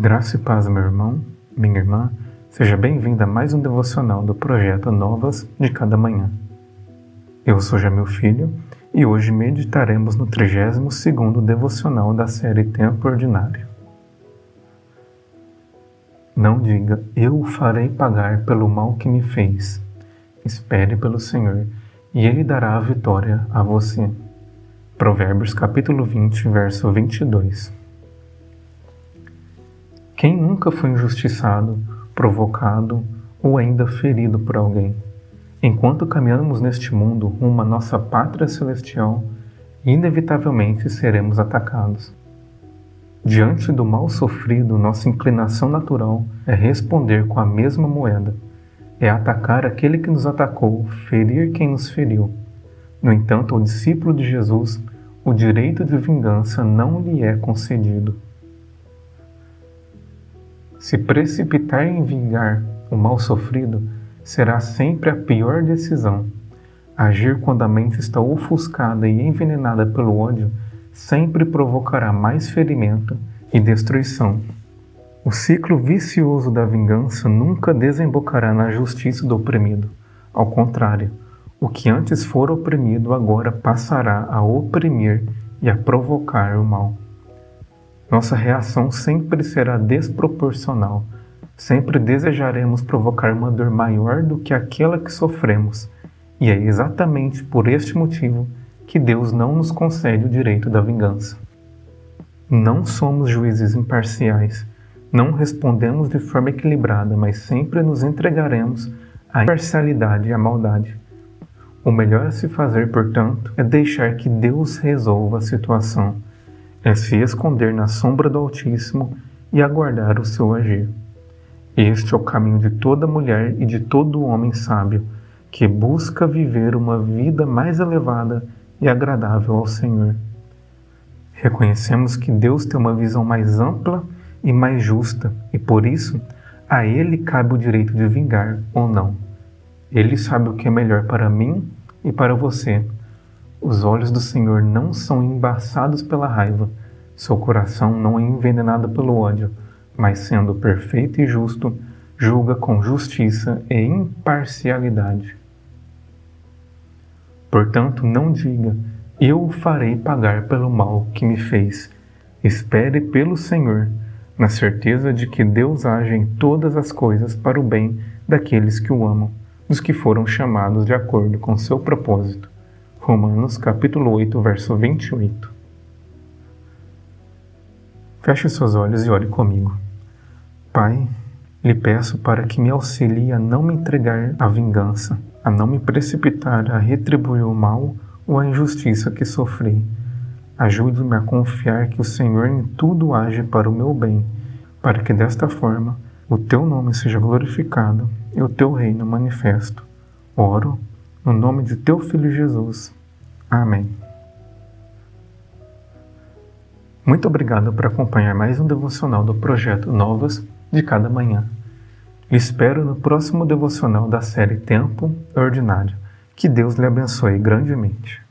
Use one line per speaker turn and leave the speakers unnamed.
Graça e paz, meu irmão, minha irmã, seja bem-vinda a mais um devocional do projeto Novas de Cada Manhã. Eu sou Jamil Filho e hoje meditaremos no 32º devocional da série Tempo Ordinário. Não diga, eu o farei pagar pelo mal que me fez. Espere pelo Senhor e Ele dará a vitória a você. Provérbios capítulo 20, verso 22. Quem nunca foi injustiçado, provocado ou ainda ferido por alguém? Enquanto caminhamos neste mundo rumo à nossa pátria celestial, inevitavelmente seremos atacados. Diante do mal sofrido, nossa inclinação natural é responder com a mesma moeda. É atacar aquele que nos atacou, ferir quem nos feriu. No entanto, ao discípulo de Jesus, o direito de vingança não lhe é concedido. Se precipitar em vingar o mal sofrido será sempre a pior decisão. Agir quando a mente está ofuscada e envenenada pelo ódio sempre provocará mais ferimento e destruição. O ciclo vicioso da vingança nunca desembocará na justiça do oprimido. Ao contrário, o que antes for oprimido agora passará a oprimir e a provocar o mal. Nossa reação sempre será desproporcional. Sempre desejaremos provocar uma dor maior do que aquela que sofremos. E é exatamente por este motivo que Deus não nos concede o direito da vingança. Não somos juízes imparciais. Não respondemos de forma equilibrada, mas sempre nos entregaremos à imparcialidade e à maldade. O melhor a se fazer, portanto, é deixar que Deus resolva a situação é se esconder na sombra do Altíssimo e aguardar o seu agir. Este é o caminho de toda mulher e de todo homem sábio, que busca viver uma vida mais elevada e agradável ao Senhor. Reconhecemos que Deus tem uma visão mais ampla e mais justa, e por isso a Ele cabe o direito de vingar ou não. Ele sabe o que é melhor para mim e para você os olhos do Senhor não são embaçados pela raiva, seu coração não é envenenado pelo ódio, mas sendo perfeito e justo, julga com justiça e imparcialidade. Portanto, não diga, eu o farei pagar pelo mal que me fez. Espere pelo Senhor, na certeza de que Deus age em todas as coisas para o bem daqueles que o amam, dos que foram chamados de acordo com seu propósito. Romanos capítulo 8, verso 28. Feche seus olhos e ore comigo. Pai, lhe peço para que me auxilie a não me entregar à vingança, a não me precipitar a retribuir o mal ou a injustiça que sofri. Ajude-me a confiar que o Senhor em tudo age para o meu bem, para que desta forma o teu nome seja glorificado e o teu reino manifesto. Oro no nome de teu filho Jesus. Amém. Muito obrigado por acompanhar mais um devocional do projeto Novas de Cada Manhã. Espero no próximo devocional da série Tempo Ordinário. Que Deus lhe abençoe grandemente.